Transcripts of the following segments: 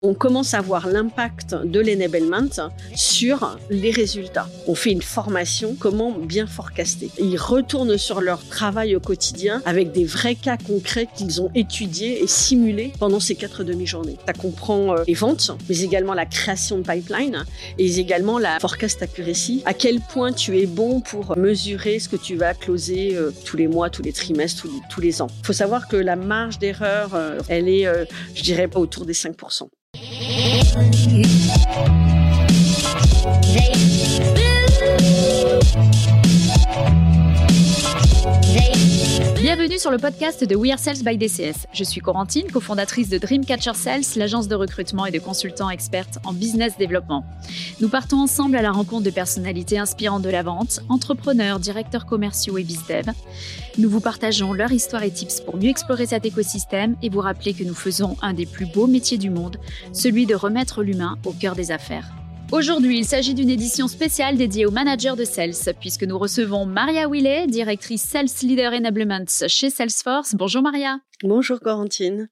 on commence à voir l'impact de l'enablement sur les résultats. On fait une formation, comment bien forecaster. Ils retournent sur leur travail au quotidien avec des vrais cas concrets qu'ils ont étudiés et simulés pendant ces quatre demi-journées. Ça comprend euh, les ventes, mais également la création de pipeline et également la forecast accuracy. À quel point tu es bon pour mesurer ce que tu vas closer euh, tous les mois, tous les trimestres, tous les, tous les ans. Il faut savoir que la marge d'erreur, euh, elle est, je dirais, autour des 5%. They blew Sur le podcast de We Are Sales by DCS. Je suis Corentine, cofondatrice de Dreamcatcher Sales, l'agence de recrutement et de consultants expertes en business développement. Nous partons ensemble à la rencontre de personnalités inspirantes de la vente, entrepreneurs, directeurs commerciaux et bizdev. Nous vous partageons leur histoire et tips pour mieux explorer cet écosystème et vous rappeler que nous faisons un des plus beaux métiers du monde, celui de remettre l'humain au cœur des affaires. Aujourd'hui, il s'agit d'une édition spéciale dédiée aux managers de sales, puisque nous recevons Maria Willet, directrice Sales Leader Enablement chez Salesforce. Bonjour Maria. Bonjour Corentine.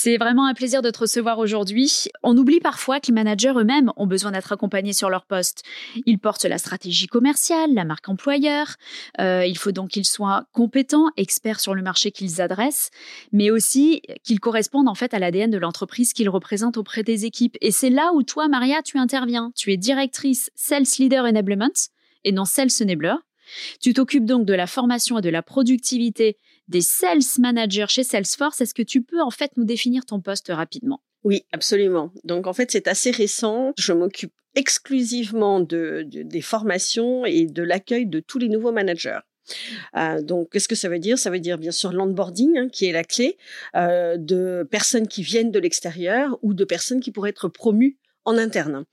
C'est vraiment un plaisir de te recevoir aujourd'hui. On oublie parfois que les managers eux-mêmes ont besoin d'être accompagnés sur leur poste. Ils portent la stratégie commerciale, la marque employeur. Euh, il faut donc qu'ils soient compétents, experts sur le marché qu'ils adressent, mais aussi qu'ils correspondent en fait à l'ADN de l'entreprise qu'ils représentent auprès des équipes. Et c'est là où toi, Maria, tu interviens. Tu es directrice Sales Leader Enablement et non Sales Enabler. Tu t'occupes donc de la formation et de la productivité des sales managers chez Salesforce. Est-ce que tu peux en fait nous définir ton poste rapidement? Oui, absolument. Donc en fait, c'est assez récent. Je m'occupe exclusivement de, des formations et de l'accueil de tous les nouveaux managers. Euh, donc, qu'est-ce que ça veut dire? Ça veut dire bien sûr l'onboarding, hein, qui est la clé, euh, de personnes qui viennent de l'extérieur ou de personnes qui pourraient être promues en interne.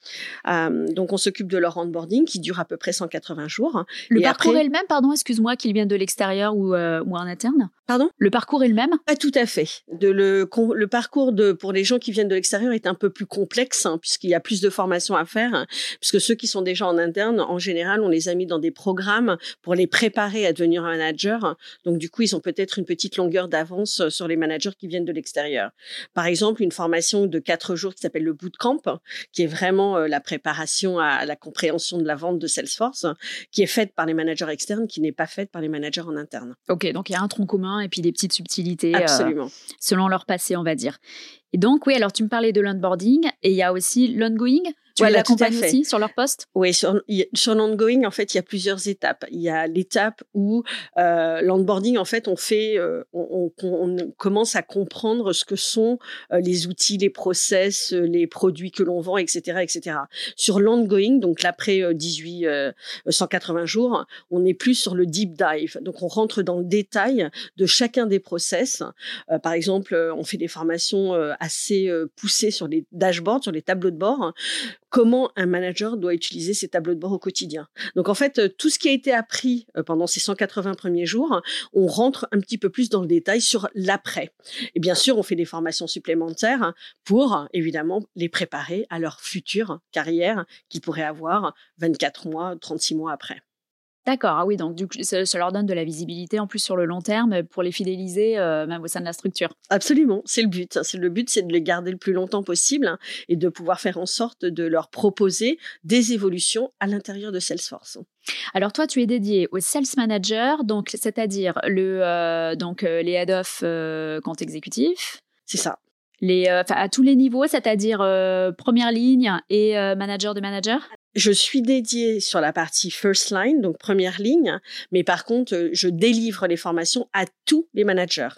Euh, donc on s'occupe de leur onboarding qui dure à peu près 180 jours. Le parcours est le même, pardon, excuse-moi, qu'ils viennent de l'extérieur ou, euh, ou en interne? Pardon? Le parcours est le même? Pas tout à fait. De le, le parcours de, pour les gens qui viennent de l'extérieur est un peu plus complexe hein, puisqu'il y a plus de formations à faire. Hein, puisque ceux qui sont déjà en interne, en général, on les a mis dans des programmes pour les préparer à devenir un manager. Donc du coup, ils ont peut-être une petite longueur d'avance sur les managers qui viennent de l'extérieur. Par exemple, une formation de quatre jours qui s'appelle le bootcamp, qui est vraiment euh, la préparation à la compréhension de la vente de Salesforce, qui est faite par les managers externes, qui n'est pas faite par les managers en interne. Ok, donc il y a un tronc commun et puis des petites subtilités euh, selon leur passé, on va dire. Et donc, oui, alors tu me parlais de l'onboarding et il y a aussi l'ongoing. Tu voilà, l'accompagnes aussi sur leur poste? Oui, sur, sur l'ongoing, en fait, il y a plusieurs étapes. Il y a l'étape où euh, l'onboarding, en fait, on fait, euh, on, on, commence à comprendre ce que sont euh, les outils, les process, euh, les produits que l'on vend, etc., etc. Sur l'ongoing, donc l'après 18, 180 jours, on est plus sur le deep dive. Donc, on rentre dans le détail de chacun des process. par exemple, on fait des formations assez poussées sur les dashboards, sur les tableaux de bord comment un manager doit utiliser ses tableaux de bord au quotidien. Donc en fait, euh, tout ce qui a été appris euh, pendant ces 180 premiers jours, on rentre un petit peu plus dans le détail sur l'après. Et bien sûr, on fait des formations supplémentaires pour évidemment les préparer à leur future carrière qu'ils pourraient avoir 24 mois, 36 mois après. D'accord, ah oui, donc du coup, ça, leur donne de la visibilité en plus sur le long terme pour les fidéliser euh, même au sein de la structure. Absolument, c'est le but. C'est le but, c'est de les garder le plus longtemps possible hein, et de pouvoir faire en sorte de leur proposer des évolutions à l'intérieur de Salesforce. Alors toi, tu es dédié au sales manager, donc c'est-à-dire le euh, donc euh, les head of compte exécutif. C'est ça. Les, à tous les niveaux, c'est-à-dire première ligne et manager de manager? Je suis dédiée sur la partie first line, donc première ligne, mais par contre, euh, je délivre les formations à tous les managers.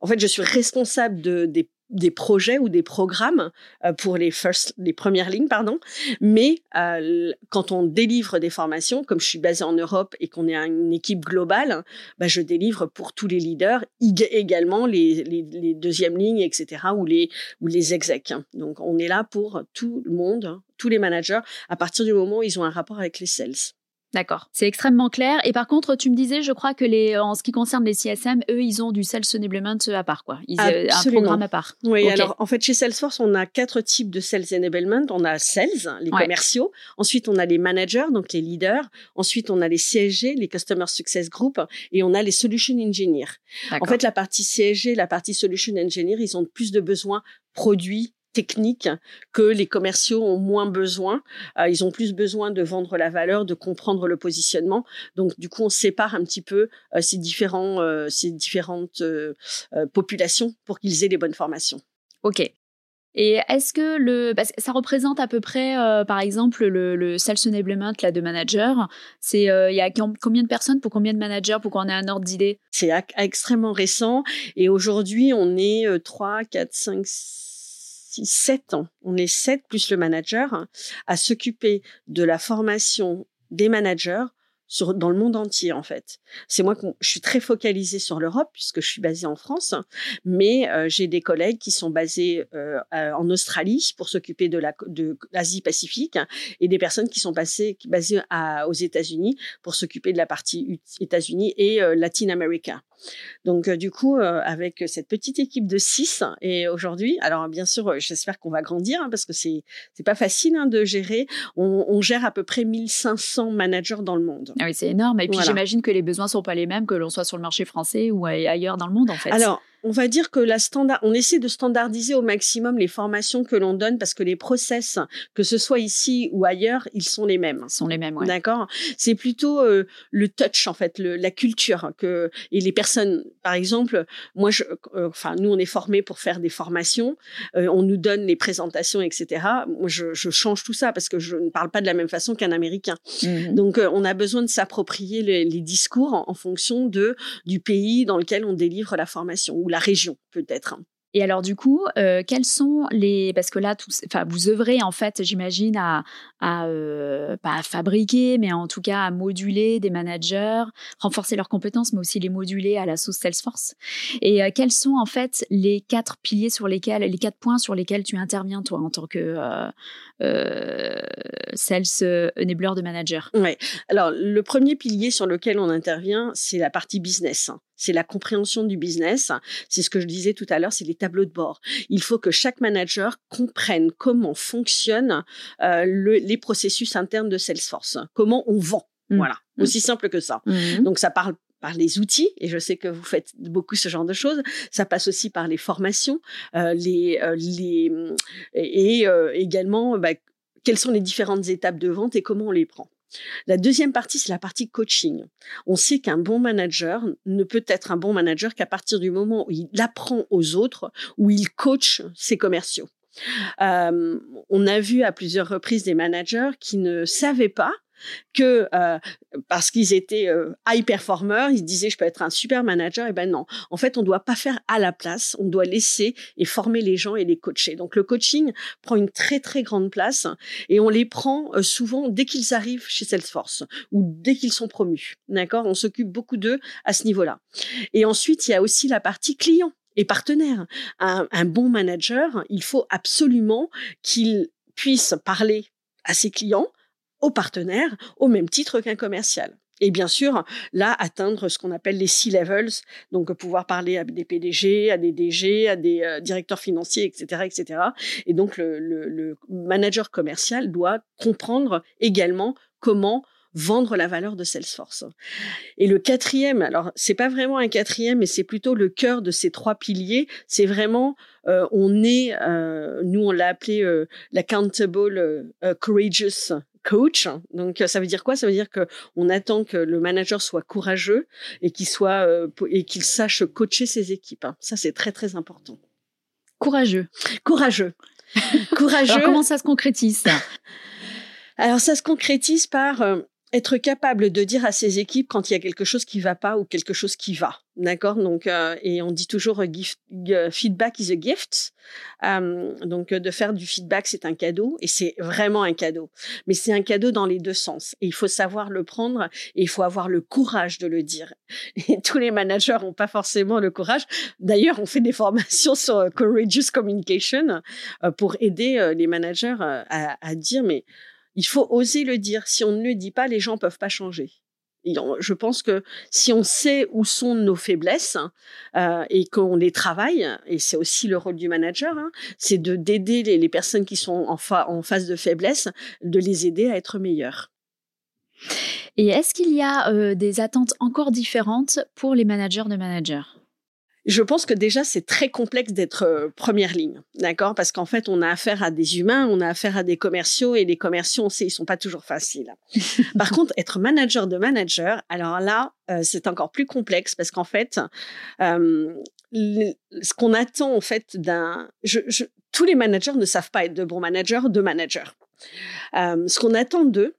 En fait, je suis responsable de, des des projets ou des programmes euh, pour les first, les premières lignes, pardon. Mais euh, quand on délivre des formations, comme je suis basée en Europe et qu'on est une équipe globale, bah, je délivre pour tous les leaders, également les, les, deuxièmes lignes, etc. ou les ou les execs. Donc on est là pour tout le monde, tous les managers, à partir du moment où ils ont un rapport avec les sales. D'accord, c'est extrêmement clair. Et par contre, tu me disais, je crois que les, en ce qui concerne les CSM, eux, ils ont du Sales Enablement à part, quoi. Ils, ont un programme à part. Oui, alors en fait, chez Salesforce, on a quatre types de Sales Enablement. On a Sales, les commerciaux. Ensuite, on a les managers, donc les leaders. Ensuite, on a les CSG, les Customer Success Group. Et on a les Solution Engineers. En fait, la partie CSG, la partie Solution Engineer, ils ont plus de besoins produits, techniques que les commerciaux ont moins besoin. Euh, ils ont plus besoin de vendre la valeur, de comprendre le positionnement. Donc, du coup, on sépare un petit peu euh, ces, différents, euh, ces différentes populations pour qu'ils aient les bonnes formations. OK. Et est-ce que le, ça représente à peu près, par exemple, le, le sales enablement là, de manager, c'est il y a combien de personnes pour combien de managers pour qu'on ait un ordre d'idée? C'est extrêmement récent et aujourd'hui on est 3, 4, 5, 7 ans, on est 7 plus le manager, à s'occuper de la formation des managers dans le monde entier en fait. C'est moi que je suis très focalisée sur l'Europe puisque je suis basée en France, mais euh, j'ai des collègues qui sont basés euh, en Australie pour s'occuper de l'Asie Pacifique et des personnes qui sont basées, basées aux États-Unis pour s'occuper de la partie États-Unis et euh, Latin America. Donc du coup, avec cette petite équipe de six et aujourd'hui, alors bien sûr, j'espère qu'on va grandir hein, parce que c'est c'est pas facile hein, de gérer. On, on, gère à peu près 1500 managers dans le monde. Ah oui, c'est énorme. Et puis j'imagine que les besoins sont pas les mêmes que l'on soit sur le marché français ou ailleurs dans le monde en fait. Alors on va dire que la standard, on essaie de standardiser au maximum les formations que l'on donne parce que les process, que ce soit ici ou ailleurs, ils sont les mêmes. Ils sont les mêmes, ouais. D'accord? C'est plutôt euh, le touch en fait, le, la culture que et les personnes. Par exemple, moi, je, euh, enfin, nous, on est formés pour faire des formations. Euh, on nous donne les présentations, etc. Moi, je, je, change tout ça parce que je ne parle pas de la même façon qu'un Américain. Mmh Donc, on a besoin de s'approprier les, les, discours en, en, fonction de du pays dans lequel on délivre la formation ou la région peut-être. Et alors du coup, euh, quels sont les parce que là, enfin, vous œuvrez en fait, j'imagine à, à euh, pas à fabriquer, mais en tout cas à moduler des managers, renforcer leurs compétences, mais aussi les moduler à la sauce Salesforce. Et euh, quels sont en fait les quatre piliers sur lesquels, les quatre points sur lesquels tu interviens toi en tant que sales enabler de manager? Ouais. Alors le premier pilier sur lequel on intervient, c'est la partie business c'est la compréhension du business. C'est ce que je disais tout à l'heure, c'est les tableaux de bord. Il faut que chaque manager comprenne comment fonctionnent euh, les processus internes de Salesforce, comment on vend. Mmh. Voilà, mmh. aussi simple que ça. Mmh. Donc ça parle par les outils, et je sais que vous faites beaucoup ce genre de choses. Ça passe aussi par les formations, euh, les, euh, les, et, également bah, quelles sont les différentes étapes de vente et comment on les prend. La deuxième partie, c'est la partie coaching. On sait qu'un bon manager ne peut être un bon manager qu'à partir du moment où il apprend aux autres, où il coach ses commerciaux. Euh, on a vu à plusieurs reprises des managers qui ne savaient pas que euh, parce qu'ils étaient euh, high performers, ils disaient je peux être un super manager. Et ben non, en fait, on doit pas faire à la place, on doit laisser et former les gens et les coacher. Donc le coaching prend une très très grande place et on les prend euh, souvent dès qu'ils arrivent chez Salesforce ou dès qu'ils sont promus. D'accord, on s'occupe beaucoup d'eux à ce niveau-là. Et ensuite, il y a aussi la partie client et partenaire. Un bon manager, il faut absolument qu'il puisse parler à ses clients, aux partenaires au même titre qu'un commercial. Et bien sûr, là, atteindre ce qu'on appelle les C-levels, donc pouvoir parler à des PDG, à des DG, à des euh, directeurs financiers, etc., etc. Et donc, le, manager commercial doit comprendre également comment vendre la valeur de Salesforce. Et le quatrième, alors c'est pas vraiment un quatrième, mais c'est plutôt le cœur de ces trois piliers. C'est vraiment, euh, on est, euh, nous on l'a appelé l'accountable courageous coach. Donc ça veut dire quoi? Ça veut dire que on attend que le manager soit courageux et qu'il soit euh, et qu'il sache coacher ses équipes. Ça c'est très très important. Courageux. Courageux. courageux. Alors comment ça se concrétise ça? Alors ça se concrétise par euh, être capable de dire à ses équipes quand il y a quelque chose qui va pas ou quelque chose qui va. D'accord? Donc, euh, et on dit toujours euh, gift, euh, feedback is a gift. donc, de faire du feedback, c'est un cadeau et c'est vraiment un cadeau. Mais c'est un cadeau dans les deux sens. Et il faut savoir le prendre et il faut avoir le courage de le dire. Et tous les managers n'ont pas forcément le courage. D'ailleurs, on fait des formations sur courageous communication pour aider les managers à dire, mais il faut oser le dire. Si on ne le dit pas, les gens peuvent pas changer. je pense que si on sait où sont nos faiblesses euh, et qu'on les travaille, et c'est aussi le rôle du manager, hein, c'est de d'aider les, personnes qui sont en, en phase de faiblesse, de les aider à être meilleures. Et est-ce qu'il y a euh, des attentes encore différentes pour les managers de managers? Je pense que déjà c'est très complexe d'être euh, première ligne, d'accord? Parce qu'en fait, on a affaire à des humains, on a affaire à des commerciaux et les commerciaux, on sait, ils sont pas toujours faciles. Par contre, être manager de manager, alors là, euh, c'est encore plus complexe parce qu'en fait, euh, ce qu'on attend en fait d'un, je, je, tous les managers ne savent pas être de bons managers, de managers. Euh, ce qu'on attend d'eux,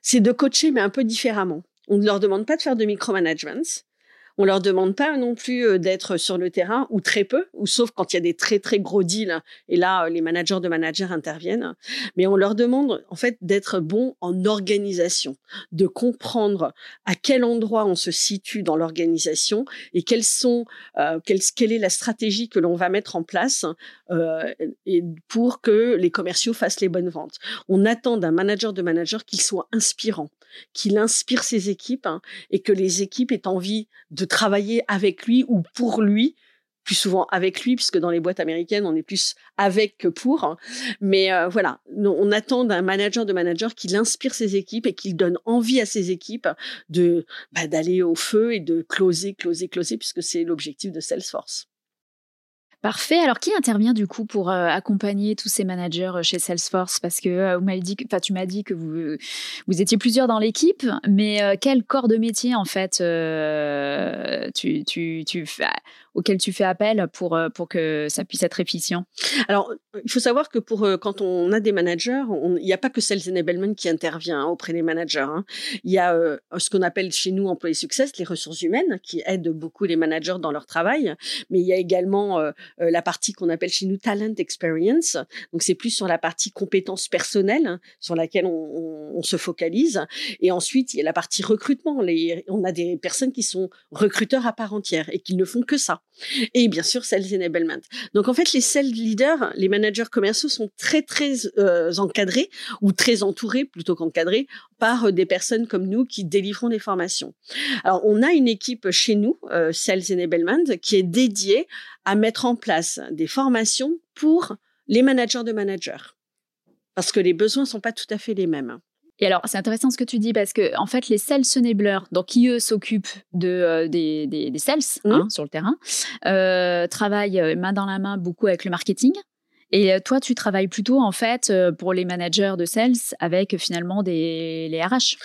c'est de coacher mais un peu différemment. On ne leur demande pas de faire de micromanagement. On leur demande pas non plus euh, d'être sur le terrain ou très peu, ou sauf quand il y a des très très gros deals et là euh, les managers de managers interviennent. Mais on leur demande en fait d'être bons en organisation, de comprendre à quel endroit on se situe dans l'organisation et quelles sont euh, quelle, est la stratégie que l'on va mettre en place pour que les commerciaux fassent les bonnes ventes. On attend d'un manager de manager qu'il soit inspirant, qu'il inspire ses équipes hein, et que les équipes aient envie de travailler avec lui ou pour lui plus souvent avec lui, puisque dans les boîtes américaines, on est plus avec que pour. Hein. Mais euh, voilà, on attend d'un manager de manager qu'il inspire ses équipes et qu'il donne envie à ses équipes de bah, d'aller au feu et de closer, closer, closer, puisque c'est l'objectif de Salesforce. Parfait. Alors, qui intervient du coup pour euh, accompagner tous ces managers euh, chez Salesforce? Parce que euh, vous dit, enfin, tu m'as dit que vous, vous étiez plusieurs dans l'équipe, mais quel corps de métier en fait tu, tu, tu, auquel tu fais appel pour, euh, pour que ça puisse être efficient? Alors, il faut savoir que pour euh, quand on a des managers, il n'y a pas que Sales Enablement qui intervient auprès des managers. Hein. Il y a euh, ce qu'on appelle chez nous employés success, les ressources humaines, qui aident beaucoup les managers dans leur travail. Mais il y a également la partie qu'on appelle chez nous talent experience. Donc, c'est plus sur la partie compétences personnelles hein, sur laquelle on, se focalise. Et ensuite, il y a la partie recrutement. On a des personnes qui sont recruteurs à part entière et qui ne font que ça. Et bien sûr, sales enablement. Donc en fait, les sales leaders, les managers commerciaux sont très très euh, encadrés ou très entourés plutôt qu'encadrés par euh, des personnes comme nous qui délivrons des formations. Alors on a une équipe chez nous, euh, sales enablement, qui est dédiée à mettre en place des formations pour les managers de managers. Parce que les besoins sont pas tout à fait les mêmes. Et alors, c'est intéressant ce que tu dis parce que, en fait, les sales enablers, donc qui eux s'occupent de, euh, des, des, des, sales hein, sur le terrain, euh, travaillent euh, main dans la main beaucoup avec le marketing. Et euh, toi, tu travailles plutôt en fait euh, pour les managers de sales avec finalement des les RH.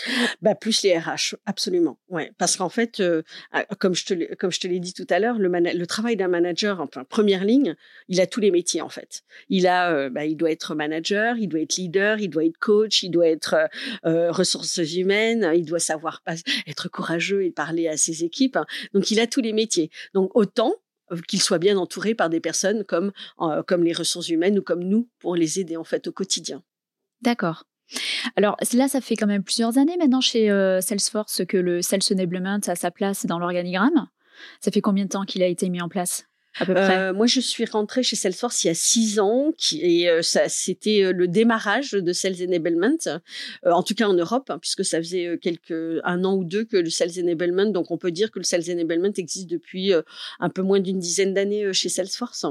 Bah plus les RH, absolument. Ouais, parce qu'en fait, euh, ah, comme je te comme je te l'ai dit tout à l'heure, le, travail d'un manager, enfin première ligne, il a tous les métiers en fait. Il a, bah, il doit être manager, il doit être leader, il doit être coach, il doit être ressources humaines, il doit savoir être courageux et parler à ses équipes. Donc il a tous les métiers. Donc autant euh, qu'ils soient bien entourés par des personnes comme, euh, comme les ressources humaines ou comme nous pour les aider en fait au quotidien. D'accord. Alors là, ça fait quand même plusieurs années maintenant chez euh, Salesforce que le Sales Enablement a sa place dans l'organigramme. Ça fait combien de temps qu'il a été mis en place? Euh, moi, je suis rentrée chez Salesforce il y a six ans, et euh, ça, c'était euh, le démarrage de Sales Enablement, en tout cas en Europe, hein, puisque ça faisait quelques un an ou deux que le Sales Enablement. Donc, on peut dire que le Sales Enablement existe depuis un peu moins d'une dizaine d'années chez Salesforce.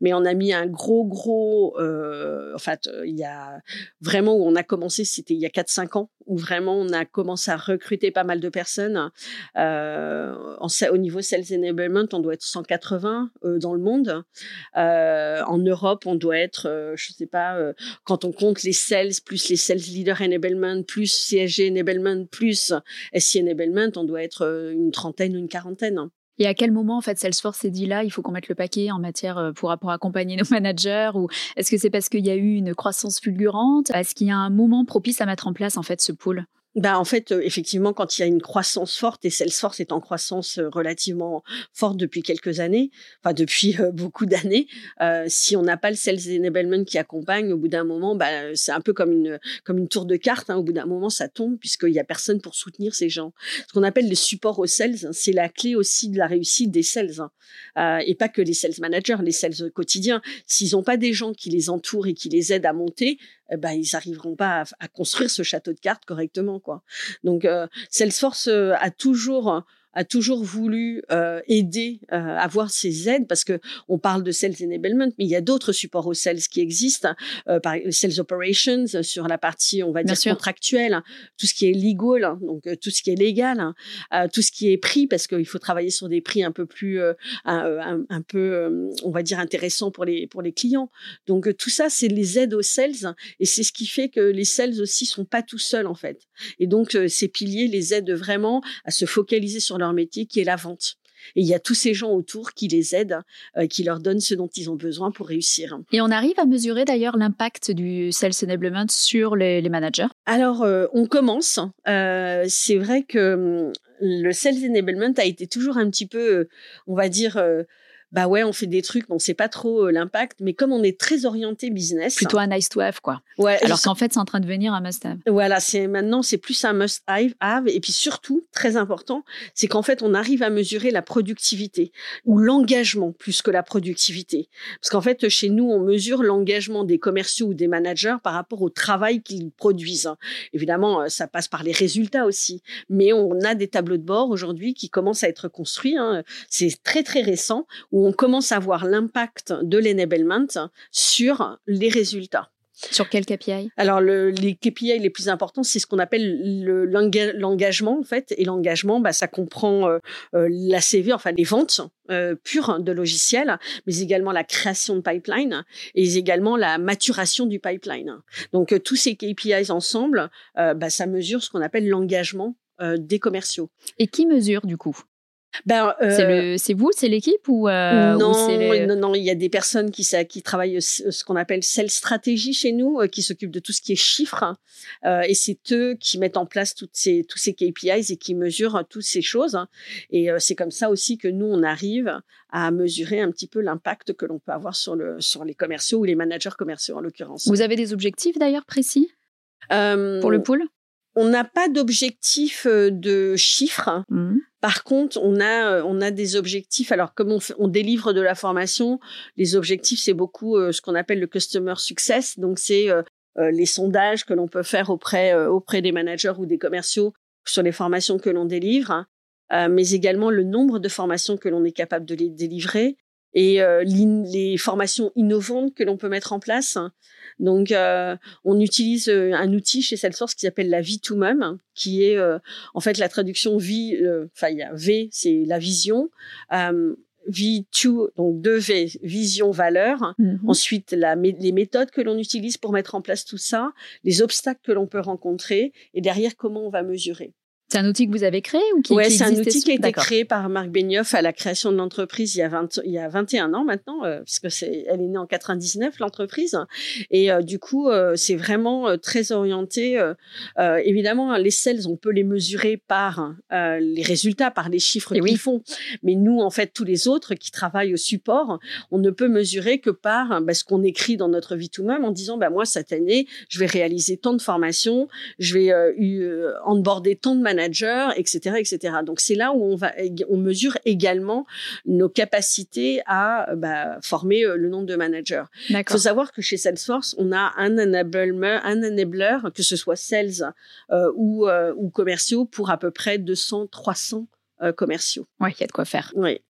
Mais on a mis un gros, gros. Euh, en fait, il y a vraiment où on a commencé, c'était il y a 4-5 ans, où vraiment on a commencé à recruter pas mal de personnes. Euh, au niveau Sales Enablement, on doit être 180 euh, dans le monde. Euh, en Europe, on doit être, euh, je sais pas, euh, quand on compte les sales, plus les sales leader enablement, plus CSG enablement, plus SC enablement, on doit être une trentaine ou une quarantaine. Et à quel moment, en fait, Salesforce s'est dit là, il faut qu'on mette le paquet en matière euh, pour, pour accompagner nos managers Ou est-ce que c'est parce qu'il y a eu une croissance fulgurante? Est-ce qu'il y a un moment propice à mettre en place, en fait, ce pool bah en fait, euh, effectivement, quand il y a une croissance forte et Salesforce est en croissance euh, relativement forte depuis quelques années, enfin depuis euh, beaucoup d'années, si on n'a pas le sales enablement qui accompagne, au bout d'un moment, bah, c'est un peu comme une comme une tour de cartes. Hein, au bout d'un moment, ça tombe puisqu'il y a personne pour soutenir ces gens. Ce qu'on appelle le support aux sales, hein, c'est la clé aussi de la réussite des sales hein, et pas que les sales managers, les sales quotidiens. S'ils n'ont pas des gens qui les entourent et qui les aident à monter, eh ben, ils n'arriveront pas à, construire ce château de cartes correctement. Quoi. Donc, euh, Salesforce euh, a toujours a toujours voulu euh, aider euh, à avoir ces aides parce que on parle de sales enablement, mais il y a d'autres supports aux sales qui existent, euh, par sales operations sur la partie on va dire contractuelle, hein, tout ce qui est legal, hein, donc euh, tout ce qui est légal, hein, tout ce qui est prix parce qu'il faut travailler sur des prix un peu plus un, un, peu on va dire intéressants pour les pour les clients. Donc tout ça c'est les aides aux sales et c'est ce qui fait que les sales aussi sont pas tout seuls en fait. Et donc ces piliers les aident vraiment à se focaliser sur leur métier qui est la vente. Et il y a tous ces gens autour qui les aident, euh, qui leur donnent ce dont ils ont besoin pour réussir. Et on arrive à mesurer d'ailleurs l'impact du Sales Enablement sur les, managers Alors, euh, on commence. Euh, c'est vrai que hum, le Sales Enablement a été toujours un petit peu, on va dire, bah ouais, on fait des trucs, on sait pas trop euh, l'impact, mais comme on est très orienté business. Plutôt un nice to have, quoi. Ouais. Alors qu'en fait, c'est en train de devenir un must have. Voilà, c'est maintenant, c'est plus un must have. Et puis surtout, très important, c'est qu'en fait, on arrive à mesurer la productivité ou l'engagement plus que la productivité. Parce qu'en fait, chez nous, on mesure l'engagement des commerciaux ou des managers par rapport au travail qu'ils produisent. Évidemment, euh, ça passe par les résultats aussi. Mais on a des tableaux de bord aujourd'hui qui commencent à être construits. Hein. C'est très, très récent où on commence à voir l'impact de l'enablement sur les résultats. Sur quel KPI Alors, les KPI les plus importants, c'est ce qu'on appelle l'engagement, en fait. Et l'engagement, bah, ça comprend euh, euh, la CV, enfin les ventes euh, pures de logiciels, mais également la création de pipeline et également la maturation du pipeline. Donc, tous ces KPIs ensemble, bah, ça mesure ce qu'on appelle l'engagement des commerciaux. Et qui mesure, du coup? Ben, euh, c'est vous, c'est l'équipe ou euh, non, non, il y a des personnes qui, qui travaillent ce qu'on appelle celle stratégie chez nous, euh, qui s'occupent de tout ce qui est chiffres, et c'est eux qui mettent en place toutes ces, tous ces KPIs et qui mesurent toutes ces choses. Et c'est comme ça aussi que nous on arrive à mesurer un petit peu l'impact que l'on peut avoir sur le sur les commerciaux ou les managers commerciaux en l'occurrence. Vous avez des objectifs d'ailleurs précis? Pour le pool? On n'a pas d'objectif de chiffres. Mmh. Par contre, on a euh, on a des objectifs. Alors comme on, délivre de la formation, les objectifs c'est beaucoup euh, ce qu'on appelle le customer success. Donc c'est euh, les sondages que l'on peut faire auprès auprès des managers ou des commerciaux sur les formations que l'on délivre, mais également le nombre de formations que l'on est capable de les délivrer et les formations innovantes que l'on peut mettre en place. Donc, euh, on utilise euh, un outil chez Salesforce qui s'appelle la vie to mum, qui est euh, en fait la traduction vie. Enfin, il y a V, c'est la vision. V to, donc deux V, vision, valeur. Mhm. Ensuite, la, les méthodes que l'on utilise pour mettre en place tout ça, les obstacles que l'on peut rencontrer, et derrière comment on va mesurer. C'est un outil que vous avez créé ou qui, ouais, c'est un outil qui a été créé par Marc Benioff à la création de l'entreprise il y a 20, il y a 21 ans maintenant, euh, puisque c'est, elle est née en 99 l'entreprise, et euh, du coup euh, c'est vraiment euh, très orienté. évidemment, les sales on peut les mesurer par les résultats, par les chiffres qu'ils font, mais nous en fait tous les autres qui travaillent au support, on ne peut mesurer que par bah, ce qu'on écrit dans notre vie tout même en disant bah moi cette année je vais réaliser tant de formations, je vais euh, onboarder tant de managers etc., etc. Donc c'est là où on va, on mesure également nos capacités à bah, former euh, le nombre de managers. Il faut savoir que chez Salesforce, on a un enabler, un enabler que ce soit sales euh, ou, euh, ou commerciaux, pour à peu près 200, 300 commerciaux. Oui, il y a de quoi faire. Oui.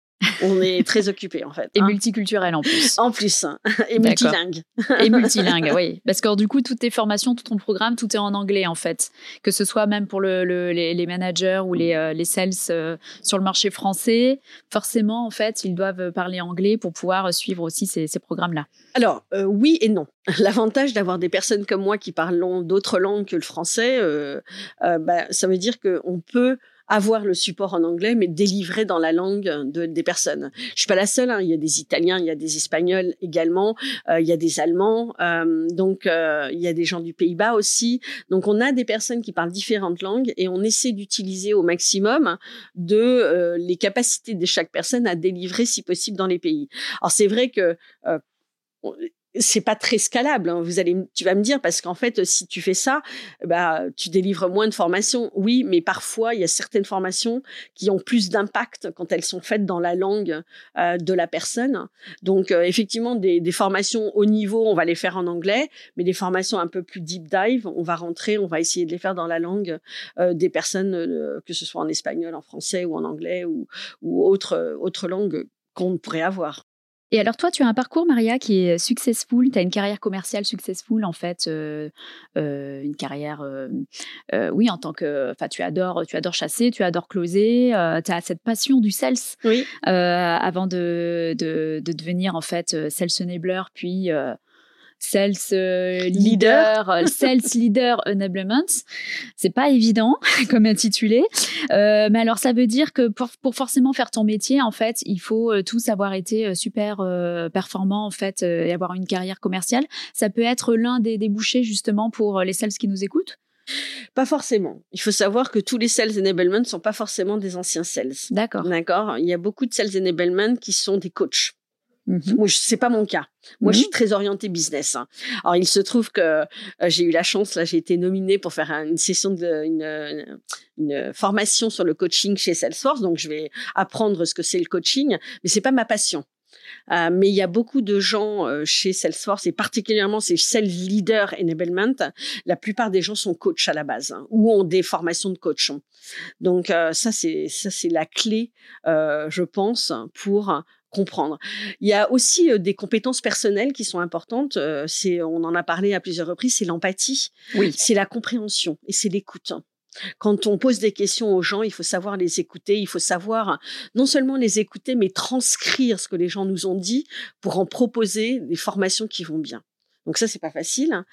On est très occupé en fait. Et hein. multiculturel en plus. En plus. Hein. Et multilingue. Et multilingue, oui. Parce que du coup, toutes tes formations, tout ton programme, tout est en anglais en fait. Que ce soit même pour le, les, managers ou les, euh, les sales euh, sur le marché français, forcément en fait, ils doivent parler anglais pour pouvoir suivre aussi ces, ces programmes-là. Alors, euh, oui et non. L'avantage d'avoir des personnes comme moi qui parlent d'autres langues que le français, bah, ça veut dire qu'on peut avoir le support en anglais, mais délivré dans la langue de, des personnes. Je suis pas la seule. Hein. Il y a des Italiens, il y a des Espagnols également, euh, il y a des Allemands, euh, donc euh, il y a des gens du Pays-Bas aussi. Donc on a des personnes qui parlent différentes langues et on essaie d'utiliser au maximum de les capacités de chaque personne à délivrer si possible dans les pays. Alors c'est vrai que c'est pas très scalable. Hein. Vous allez, tu vas me dire parce qu'en fait, si tu fais ça, bah, tu délivres moins de formations. Oui, mais parfois, il y a certaines formations qui ont plus d'impact quand elles sont faites dans la langue euh, de la personne. Donc, euh, effectivement, des, des, formations haut niveau, on va les faire en anglais, mais des formations un peu plus deep dive, on va rentrer, on va essayer de les faire dans la langue euh, des personnes, que ce soit en espagnol, en français ou en anglais ou, ou autre autre langue qu'on pourrait avoir. Et alors toi, tu as un parcours, Maria, qui est successful? Tu as une carrière commerciale successful, en fait, euh, euh, une carrière, euh, oui, en tant que, enfin, tu adores, tu adores chasser, tu adores closer, tu as cette passion du sales. Oui. avant de, de, de, devenir en fait sales enabler, puis sales euh, leader, euh, sales leader enablement. C'est pas évident comme intitulé, euh, mais alors ça veut dire que pour, pour, forcément faire ton métier, en fait, il faut euh, tous avoir été super performant en fait et avoir une carrière commerciale. Ça peut être l'un des débouchés justement pour les sales qui nous écoutent? Pas forcément. Il faut savoir que tous les sales enablement ne sont pas forcément des anciens sales. D'accord. D'accord? Il y a beaucoup de sales enablement qui sont des coachs. Mmh Moi, c'est pas mon cas. Moi, je suis mmh très orientée business. Hein. Alors, il se trouve que euh, j'ai eu la chance, là, j'ai été nominée pour faire une session de une, une, formation sur le coaching chez Salesforce. Donc, je vais apprendre ce que c'est le coaching, mais c'est pas ma passion. Euh, mais il y a beaucoup de gens euh, chez Salesforce et particulièrement ces Sales Leader Enablement. La plupart des gens sont coachs à la base hein, ou ont des formations de coach. Donc ça c'est ça c'est la clé, je pense, pour comprendre. Il y a aussi euh, des compétences personnelles qui sont importantes. Euh, c'est, on en a parlé à plusieurs reprises, c'est l'empathie. Oui. C'est la compréhension et c'est l'écoute. Quand on pose des questions aux gens, il faut savoir les écouter, il faut savoir non seulement les écouter, mais transcrire ce que les gens nous ont dit pour en proposer des formations qui vont bien. Donc ça c'est pas facile. Hein.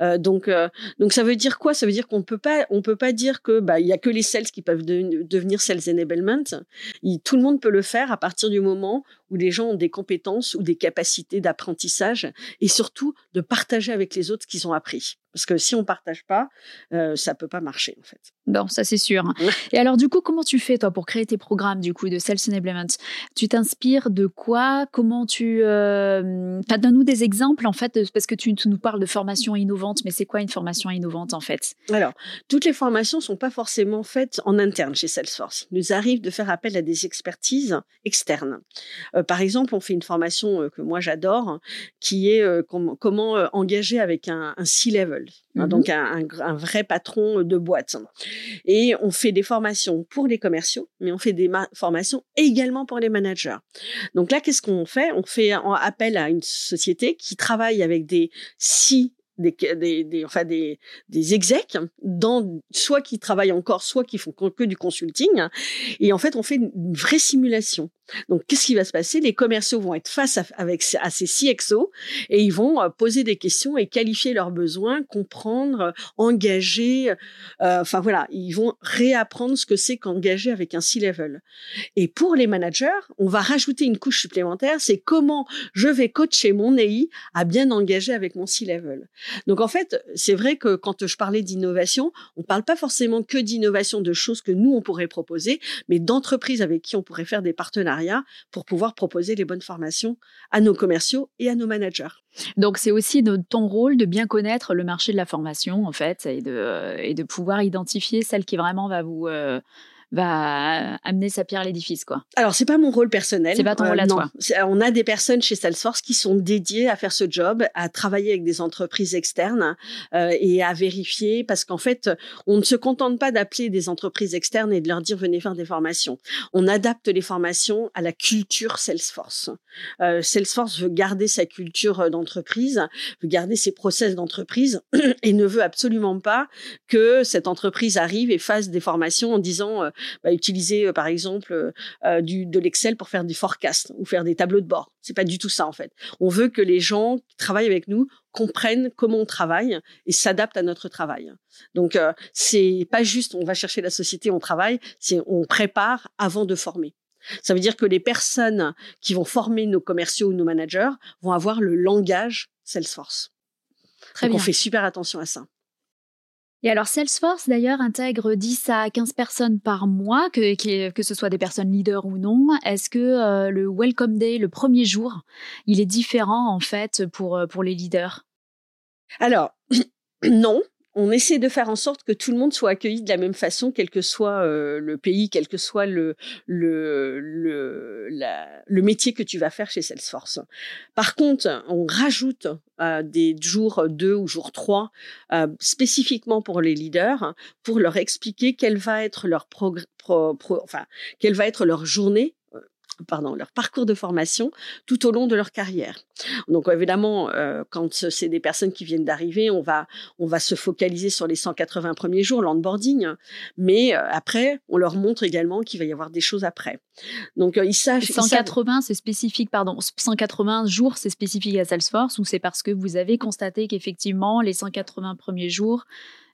Euh, donc euh, donc ça veut dire quoi? Ça veut dire qu'on peut pas on peut pas dire que bah il y a que les sales qui peuvent devenir sales enablement. tout le monde peut le faire à partir du moment où les gens ont des compétences ou des capacités d'apprentissage et surtout de partager avec les autres ce qu'ils ont appris. Parce que si on partage pas, euh, ça peut pas marcher en fait. Bon, ça c'est sûr. Et alors du coup, comment tu fais toi pour créer tes programmes du coup de Sales Enablement Tu t'inspires de quoi? Comment tu euh... donne-nous des exemples en fait parce que tu, nous parles de formation innovante, mais c'est quoi une formation innovante en fait? Alors, toutes les formations sont pas forcément faites en interne chez Salesforce. Il nous arrive de faire appel à des expertises externes. Euh, par exemple, on fait une formation euh, que moi j'adore, qui est comment engager avec un, un C-level Hein, mmh donc un, vrai patron de boîte. Et on fait des formations pour les commerciaux, mais on fait des formations également pour les managers. Donc là, qu'est-ce qu'on fait? On fait appel à une société qui travaille avec des six des, des, des, enfin des, des execs, dans, soit qui travaillent encore, soit qui font que du consulting. Et en fait, on fait une vraie simulation. Donc, qu'est-ce qui va se passer? Les commerciaux vont être face à, avec, à ces CXO et ils vont euh, poser des questions et qualifier leurs besoins, comprendre, engager. Euh, enfin voilà, ils vont réapprendre ce que c'est qu'engager avec un C-level. Et pour les managers, on va rajouter une couche supplémentaire, c'est comment je vais coacher mon AI à bien engager avec mon C-level. Donc en fait, c'est vrai que quand je parlais d'innovation, on parle pas forcément que d'innovation de choses que nous on pourrait proposer, mais d'entreprises avec qui on pourrait faire des partenariats pour pouvoir proposer les bonnes formations à nos commerciaux et à nos managers. Donc c'est aussi ton rôle de bien connaître le marché de la formation en fait et de, de pouvoir identifier celle qui vraiment va vous euh, va amener sa pierre à l'édifice, quoi. Alors, c'est pas mon rôle personnel. C'est pas ton rôle à euh, toi. On a des personnes chez Salesforce qui sont dédiées à faire ce job, à travailler avec des entreprises externes euh, et à vérifier, parce qu'en fait, on ne se contente pas d'appeler des entreprises externes et de leur dire venez faire des formations. On adapte les formations à la culture Salesforce. Euh, Salesforce veut garder sa culture d'entreprise, veut garder ses process d'entreprise et ne veut absolument pas que cette entreprise arrive et fasse des formations en disant bah, utiliser euh, par exemple euh, euh, du, de l'Excel pour faire des forecasts ou faire des tableaux de bord. C'est pas du tout ça en fait. On veut que les gens qui travaillent avec nous comprennent comment on travaille et s'adaptent à notre travail. Donc c'est pas juste on va chercher la société, on travaille, c'est on prépare avant de former. Ça veut dire que les personnes qui vont former nos commerciaux ou nos managers vont avoir le langage Salesforce. Très bien. On fait super attention à ça. Et alors Salesforce d'ailleurs intègre 10 à 15 personnes par mois, que, ce soit des personnes leaders ou non. Est-ce que euh, le Welcome Day, le premier jour, il est différent en fait pour, pour les leaders? Alors, non, on essaie de faire en sorte que tout le monde soit accueilli de la même façon, quel que soit euh, le pays, quel que soit le, le, le, le, métier que tu vas faire chez Salesforce. Par contre, on rajoute des jours 2 ou jours 3 euh, spécifiquement pour les leaders pour leur expliquer quel va être leur progr enfin, quelle va être leur journée pardon, leur parcours de formation tout au long de leur carrière. Donc évidemment, euh, quand c'est des personnes qui viennent d'arriver, on va, on va se focaliser sur les 180 premiers jours, l'onboarding, mais euh, après, on leur montre également qu'il va y avoir des choses après. Donc euh, ils savent... 180, c'est spécifique, pardon, 180 jours, c'est spécifique à Salesforce ou c'est parce que vous avez constaté qu'effectivement, les 180 premiers jours,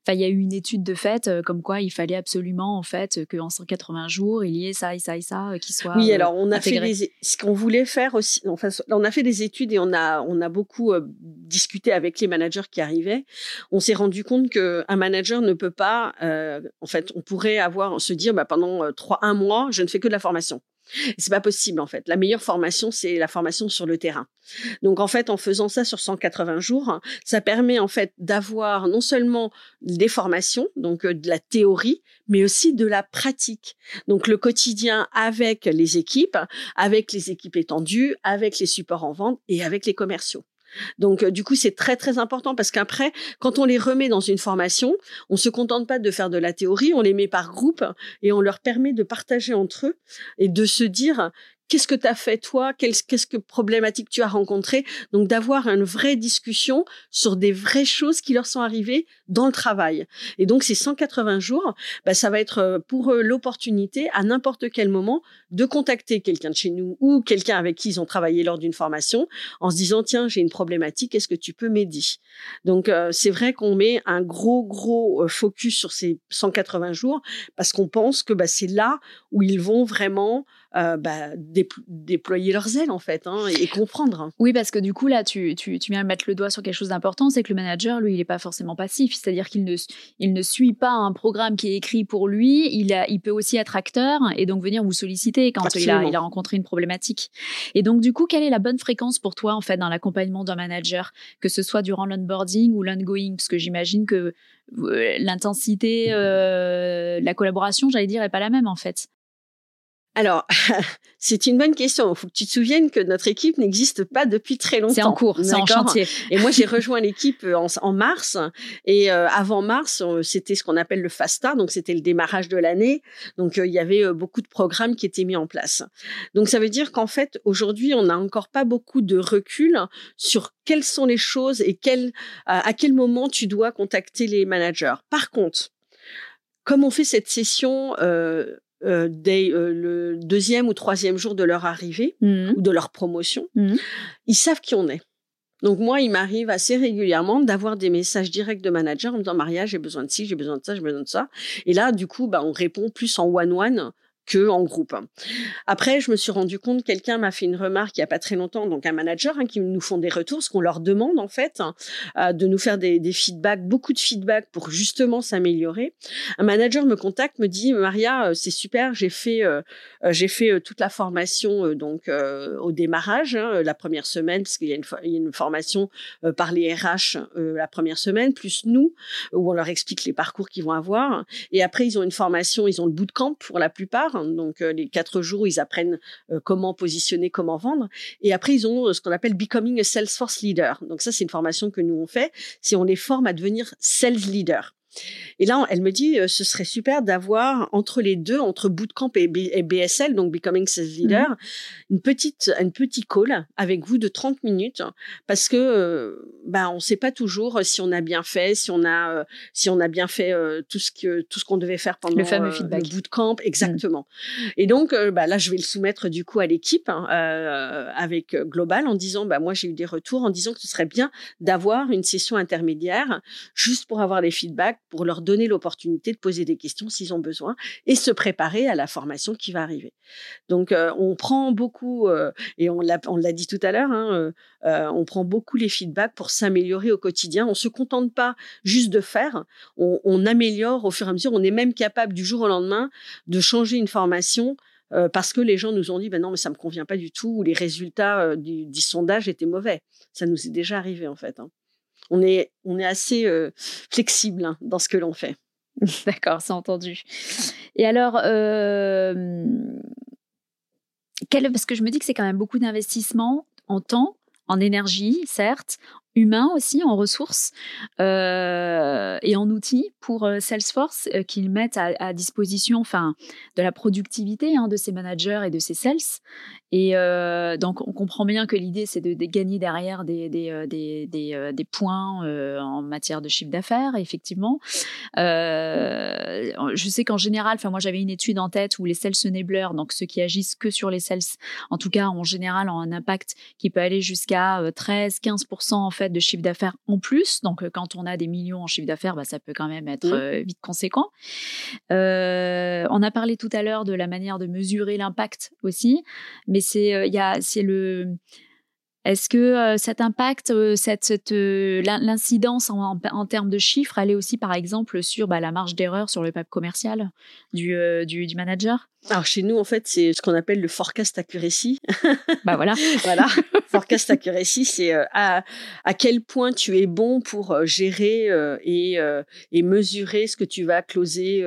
il y a eu une étude de fait euh, comme quoi il fallait absolument en fait qu'en 180 jours il y ait ça et ça et ça euh, qui soit. Oui, euh, alors on a fait des, ce qu'on voulait faire aussi. Enfin, on a fait des études et on a on a beaucoup discuté avec les managers qui arrivaient. On s'est rendu compte que un manager ne peut pas. en fait, on pourrait avoir se dire bah, pendant trois un mois je ne fais que de la formation. C'est pas possible en fait. La meilleure formation, c'est la formation sur le terrain. Donc en fait, en faisant ça sur 180 jours, ça permet en fait d'avoir non seulement des formations, donc euh, de la théorie, mais aussi de la pratique. Donc le quotidien avec les équipes, avec les équipes étendues, avec les supports en vente et avec les commerciaux. Donc, euh, du coup, c'est très, très important parce qu'après, quand on les remet dans une formation, on se contente pas de faire de la théorie, on les met par groupe et on leur permet de partager entre eux et de se dire qu'est-ce que tu as fait toi, qu'est-ce que problématique tu as rencontré? Donc d'avoir une vraie discussion sur des vraies choses qui leur sont arrivées dans le travail. Et donc ces 180 jours, bah, ça va être euh, pour eux l'opportunité à n'importe quel moment de contacter quelqu'un de chez nous ou quelqu'un avec qui ils ont travaillé lors d'une formation en se disant tiens j'ai une problématique, est-ce que tu peux m'aider? Donc euh, c'est vrai qu'on met un gros gros euh, focus sur ces 180 jours parce qu'on pense que bah, c'est là où ils vont vraiment euh, bah, déployer leurs ailes en fait hein, et, comprendre. Oui, parce que du coup là, tu, tu, tu, viens mettre le doigt sur quelque chose d'important, c'est que le manager, lui, il n'est pas forcément passif, c'est-à-dire qu'il ne, il ne suit pas un programme qui est écrit pour lui, il, a, il peut aussi être acteur et donc venir vous solliciter quand il a, il a rencontré une problématique. Et donc du coup, quelle est la bonne fréquence pour toi en fait dans l'accompagnement d'un manager, que ce soit durant l'onboarding ou l'ongoing, parce que j'imagine que euh, l'intensité, euh, la collaboration, j'allais dire, est pas la même en fait. Alors, c'est une bonne question. Il faut que tu te souviennes que notre équipe n'existe pas depuis très longtemps. C'est en cours, c'est en chantier. Et moi, j'ai rejoint l'équipe euh, en, mars. Et euh, avant mars, c'était ce qu'on appelle le FASTA, donc c'était le démarrage de l'année. Donc, euh, il y avait beaucoup de programmes qui étaient mis en place. Donc, ça veut dire qu'en fait, aujourd'hui, on n'a encore pas beaucoup de recul sur quelles sont les choses et quel, à quel moment tu dois contacter les managers. Par contre, comme on fait cette session euh, dès euh, le deuxième ou troisième jour de leur arrivée mmh. ou de leur promotion, mmh. ils savent qui on est. Donc moi, il m'arrive assez régulièrement d'avoir des messages directs de manager en me disant Maria, j'ai besoin de ci, j'ai besoin de ça, j'ai besoin de ça. Et là, du coup, bah, on répond plus en one-one que en groupe. Après, je me suis rendu compte, quelqu'un m'a fait une remarque il y a pas très longtemps, donc un manager hein, qui nous font des retours, ce qu'on leur demande en fait, euh, de nous faire des, feedbacks, beaucoup de feedbacks pour justement s'améliorer. Un manager me contacte, me dit Maria, euh, c'est super, j'ai fait euh, j'ai fait toute la formation donc au démarrage, hein, la première semaine, parce qu'il y, y, a une formation par les RH la première semaine, plus nous, où on leur explique les parcours qu'ils vont avoir. Et après, ils ont une formation, ils ont le bootcamp pour la plupart donc euh, les quatre jours, ils apprennent comment positionner, comment vendre. Et après, ils ont ce qu'on appelle Becoming a Salesforce Leader. Donc ça, c'est une formation que nous on fait. Si on les forme à devenir sales leader. Et là, elle me dit, euh, ce serait super d'avoir entre les deux, entre Bootcamp et, BSL, donc Becoming Sales Leader, mhm. une petite, un petit call avec vous de 30 minutes, parce que, euh, bah, on sait pas toujours si on a bien fait, si on a, euh, si on a bien fait tout ce que, tout ce qu'on devait faire pendant le fameux feedback. le bootcamp, exactement. Et donc, bah, là, je vais le soumettre du coup à l'équipe hein, avec Global en disant, bah, moi, j'ai eu des retours en disant que ce serait bien d'avoir une session intermédiaire juste pour avoir les feedbacks pour leur donner l'opportunité de poser des questions s'ils ont besoin et se préparer à la formation qui va arriver. Donc, on prend beaucoup, et on l'a, dit tout à l'heure, hein, on prend beaucoup les feedbacks pour s'améliorer au quotidien. On se contente pas juste de faire, on, améliore au fur et à mesure. On est même capable du jour au lendemain de changer une formation euh, parce que les gens nous ont dit ben non mais ça me convient pas du tout ou les résultats euh, du, du, sondage étaient mauvais. Ça nous est déjà arrivé en fait. Hein. On est on est assez euh, flexible hein, dans ce que l'on fait. D'accord, c'est entendu. Et alors, quel, parce que je me dis que c'est quand même beaucoup d'investissement en temps, en énergie, certes, humain aussi, en ressources euh, et en outils pour euh, Salesforce euh, qu'ils mettent à, disposition, enfin, de la productivité hein, de ces managers et de ces sales. Et donc, on comprend bien que l'idée, c'est de, gagner derrière des, points en matière de chiffre d'affaires, effectivement. je sais qu'en général, enfin, moi, j'avais une étude en tête où les sales enablers, donc ceux qui agissent que sur les sales, en tout cas, en général, ont un impact qui peut aller jusqu'à 13-15% en fait de chiffre d'affaires en plus. Donc, euh, quand on a des millions en chiffre d'affaires, bah, ça peut quand même être euh, vite conséquent. Euh, on a parlé tout à l'heure de la manière de mesurer l'impact aussi, mais c'est il y c'est le est-ce que cet impact, cette, l'incidence en, termes de chiffres, elle est aussi par exemple sur bah, la marge d'erreur sur le pape commercial du, du, du, manager? Alors chez nous, en fait, c'est ce qu'on appelle le forecast accuracy. bah voilà. voilà. Forecast accuracy, c'est à, à quel point tu es bon pour gérer et, et mesurer ce que tu vas closer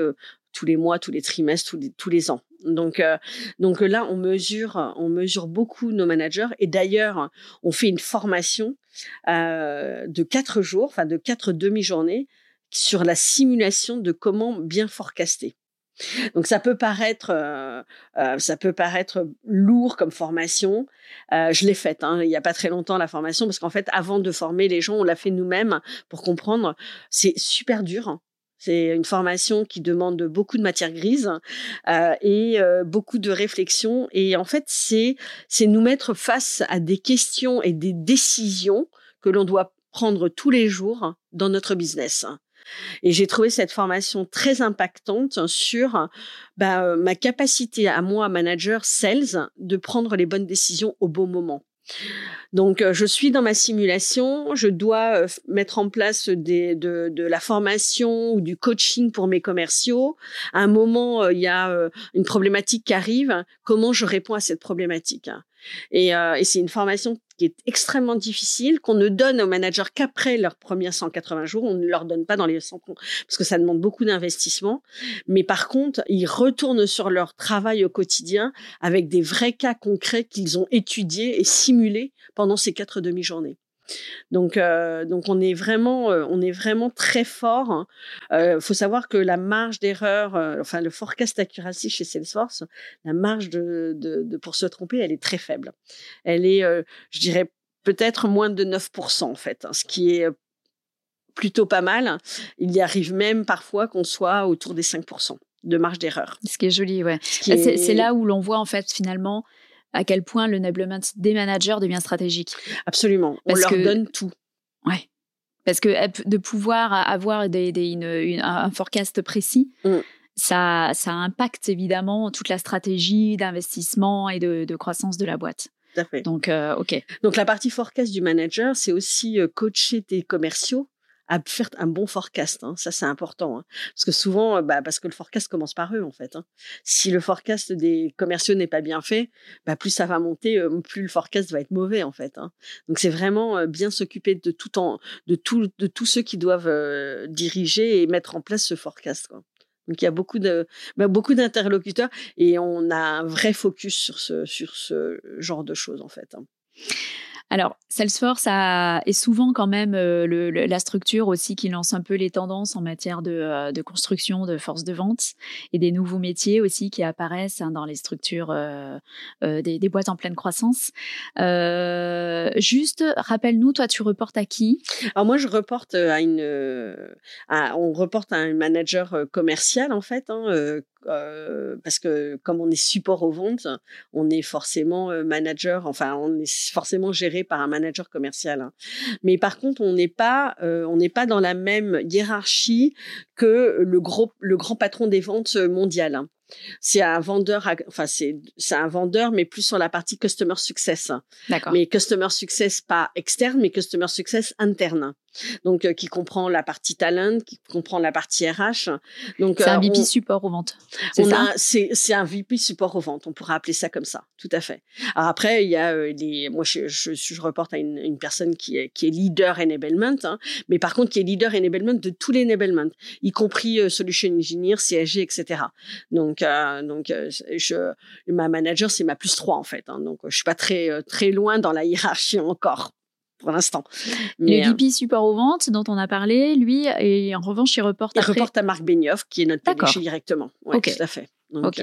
tous les mois, tous les trimestres, tous les, tous les ans. Donc, euh, donc là, on mesure, on mesure beaucoup nos managers. Et d'ailleurs, on fait une formation euh, de quatre jours, enfin de quatre demi-journées, sur la simulation de comment bien forecaster. Donc ça peut paraître, euh, ça peut paraître lourd comme formation. Je l'ai faite hein, il n'y a pas très longtemps la formation parce qu'en fait avant de former les gens, on l'a fait nous-mêmes pour comprendre. C'est super dur. Hein. C'est une formation qui demande beaucoup de matière grise euh, et euh, beaucoup de réflexion. Et en fait, c'est c'est nous mettre face à des questions et des décisions que l'on doit prendre tous les jours dans notre business. Et j'ai trouvé cette formation très impactante sur bah, ma capacité à moi, manager sales, de prendre les bonnes décisions au bon moment. Donc, euh, je suis dans ma simulation, je dois euh, mettre en place de, de, la formation ou du coaching pour mes commerciaux. À un moment, euh, il y a une problématique qui arrive. Comment je réponds à cette problématique et, et c'est une formation qui est extrêmement difficile, qu'on ne donne aux managers qu'après leurs premiers 180 jours. On ne leur donne pas dans les 100 parce que ça demande beaucoup d'investissement. Mais par contre, ils retournent sur leur travail au quotidien avec des vrais cas concrets qu'ils ont étudiés et simulés pendant ces quatre demi-journées. Donc, euh, donc on est vraiment, euh, on est vraiment très fort. Il hein. euh, faut savoir que la marge d'erreur, enfin le forecast accuracy chez Salesforce, la marge de, de, pour se tromper, elle est très faible. Elle est, je dirais peut-être moins de 9% en fait, hein, ce qui est plutôt pas mal. Il y arrive même parfois qu'on soit autour des 5% de marge d'erreur. Ce qui est joli, ouais. C'est là où l'on voit en fait finalement à quel point le enablement des managers devient stratégique. Absolument. On leur donne tout. Ouais. Parce que de pouvoir avoir des, une, un forecast précis, mm. ça, ça impacte évidemment toute la stratégie d'investissement et de, croissance de la boîte. Tout à fait. Donc, euh, OK. Donc, la partie forecast du manager, c'est aussi euh, coacher tes commerciaux à faire un bon forecast. Hein. Ça, c'est important. Hein. Parce que souvent, bah, parce que le forecast commence par eux, en fait. Hein. Si le forecast des commerciaux n'est pas bien fait, bah, plus ça va monter, plus le forecast va être mauvais, en fait. Hein. Donc, c'est vraiment bien s'occuper de tout en, de tout, de tous ceux qui doivent diriger et mettre en place ce forecast. Quoi. Donc, il y a beaucoup de, bah, beaucoup d'interlocuteurs et on a un vrai focus sur ce, sur ce genre de choses, en fait. Alors, Salesforce a, est souvent quand même euh, le, la structure aussi qui lance un peu les tendances en matière de, euh, de, construction de force de vente et des nouveaux métiers aussi qui apparaissent hein, dans les structures euh, des, des, boîtes en pleine croissance. juste, rappelle-nous, toi, tu reportes à qui? Alors moi, je reporte à une, à, on reporte à un manager commercial en fait. Hein, parce que comme on est support aux ventes, on est forcément manager, enfin on est forcément géré par un manager commercial. Hein. Mais par contre, on n'est pas, on n'est pas dans la même hiérarchie que le gros, le grand patron des ventes mondiales. Hein. C'est un vendeur, enfin c'est c'est un vendeur, mais plus sur la partie customer success. D'accord. Mais customer success pas externe, mais customer success interne. Donc euh, qui comprend la partie talent, qui comprend la partie RH. Donc c'est un euh, VP support aux ventes. C'est ça? C'est c'est un VP support aux ventes. On pourrait appeler ça comme ça. Tout à fait. Alors après il y a euh, les, moi je, je, je reporte à une, une, personne qui est qui est leader enablement, hein, mais par contre qui est leader enablement de tous les enablement, y compris solution engineer, CSG, etc. Donc donc, euh, donc euh, je, ma manager, c'est ma plus 3 en fait. Hein, donc, je suis pas très, euh, très loin dans la hiérarchie encore pour l'instant. Mais, le VP support aux ventes dont on a parlé, lui, et en revanche, il reporte. Il reporte à Marc Benioff, qui est notre PDG directement. Oui, tout à fait. Donc,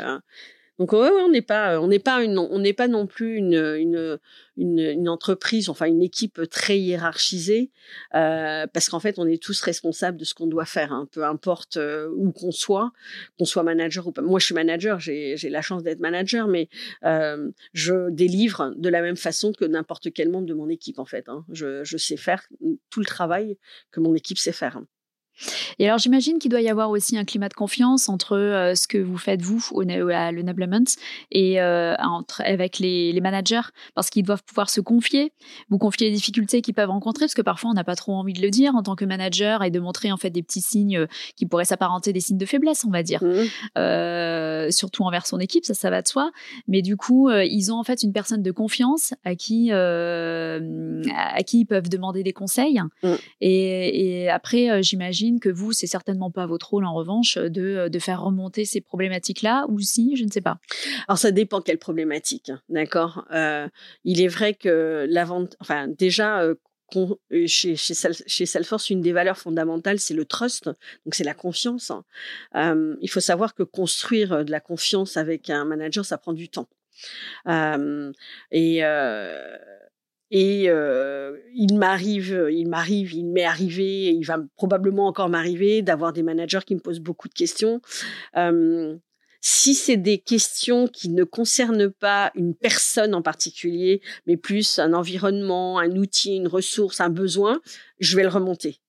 donc on n'est pas, une, on n'est pas non plus une, entreprise, enfin une équipe très hiérarchisée, euh, parce qu'en fait on est tous responsables de ce qu'on doit faire, hein, peu importe euh, où qu'on soit, qu'on soit manager ou pas. Moi je suis manager, j'ai, la chance d'être manager, mais euh, je délivre de la même façon que n'importe quel membre de mon équipe en fait. Hein. Je sais faire tout le travail que mon équipe sait faire. Et alors, j'imagine qu'il doit y avoir aussi un climat de confiance entre euh, ce que vous faites, vous, au, à l'enablement, et euh, entre, avec les, managers, parce qu'ils doivent pouvoir se confier, vous confier les difficultés qu'ils peuvent rencontrer, parce que parfois, on n'a pas trop envie de le dire en tant que manager et de montrer en fait des petits signes euh, qui pourraient s'apparenter des signes de faiblesse, on va dire, mmh. surtout envers son équipe, ça, ça va de soi. Mais du coup, ils ont en fait une personne de confiance à qui, à qui ils peuvent demander des conseils. Mmh. Et, et après, j'imagine que vous, c'est certainement pas votre rôle en revanche de, de faire remonter ces problématiques-là, ou si, je ne sais pas. Alors ça dépend quelle problématique, hein, d'accord. Euh, il est vrai que la vente, enfin déjà. Euh, euh, chez, chez, chez, Salesforce, une des valeurs fondamentales, c'est le trust, donc c'est la confiance. Hein. il faut savoir que construire de la confiance avec un manager, ça prend du temps. et et euh, il m'arrive, il m'arrive, il m'est arrivé, il va probablement encore m'arriver d'avoir des managers qui me posent beaucoup de questions. Euh, si c'est des questions qui ne concernent pas une personne en particulier, mais plus un environnement, un outil, une ressource, un besoin, je vais le remonter.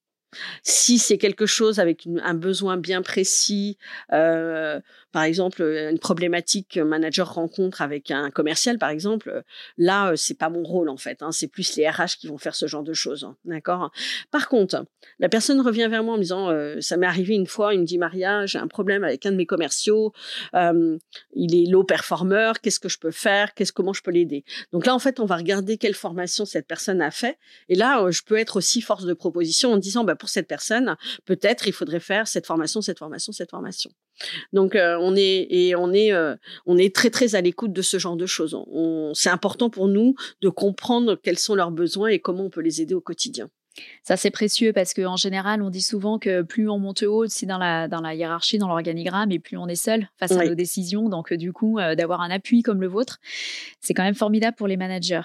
Si c'est quelque chose avec un besoin bien précis, euh, par exemple une problématique qu'un manager rencontre avec un commercial, par exemple, là euh, c'est pas mon rôle en fait. Hein, c'est plus les RH qui vont faire ce genre de choses, hein, d'accord? Par contre, la personne revient vers moi en me disant, euh, ça m'est arrivé une fois, il me dit Maria, j'ai un problème avec un de mes commerciaux, euh, il est low performer, qu'est-ce que je peux faire, qu'est-ce comment je peux l'aider? Donc là en fait, on va regarder quelle formation cette personne a fait, et là je peux être aussi force de proposition en disant, bah pour cette personne, peut-être il faudrait faire cette formation, cette formation, cette formation. Donc euh, on est et on est euh, on est très très à l'écoute de ce genre de choses. C'est important pour nous de comprendre quels sont leurs besoins et comment on peut les aider au quotidien. Ça, c'est précieux parce qu'en général, on dit souvent que plus on monte haut, aussi dans la, dans la hiérarchie, dans l'organigramme, et plus on est seul face à nos décisions. Donc, du coup, euh, d'avoir un appui comme le vôtre, c'est quand même formidable pour les managers.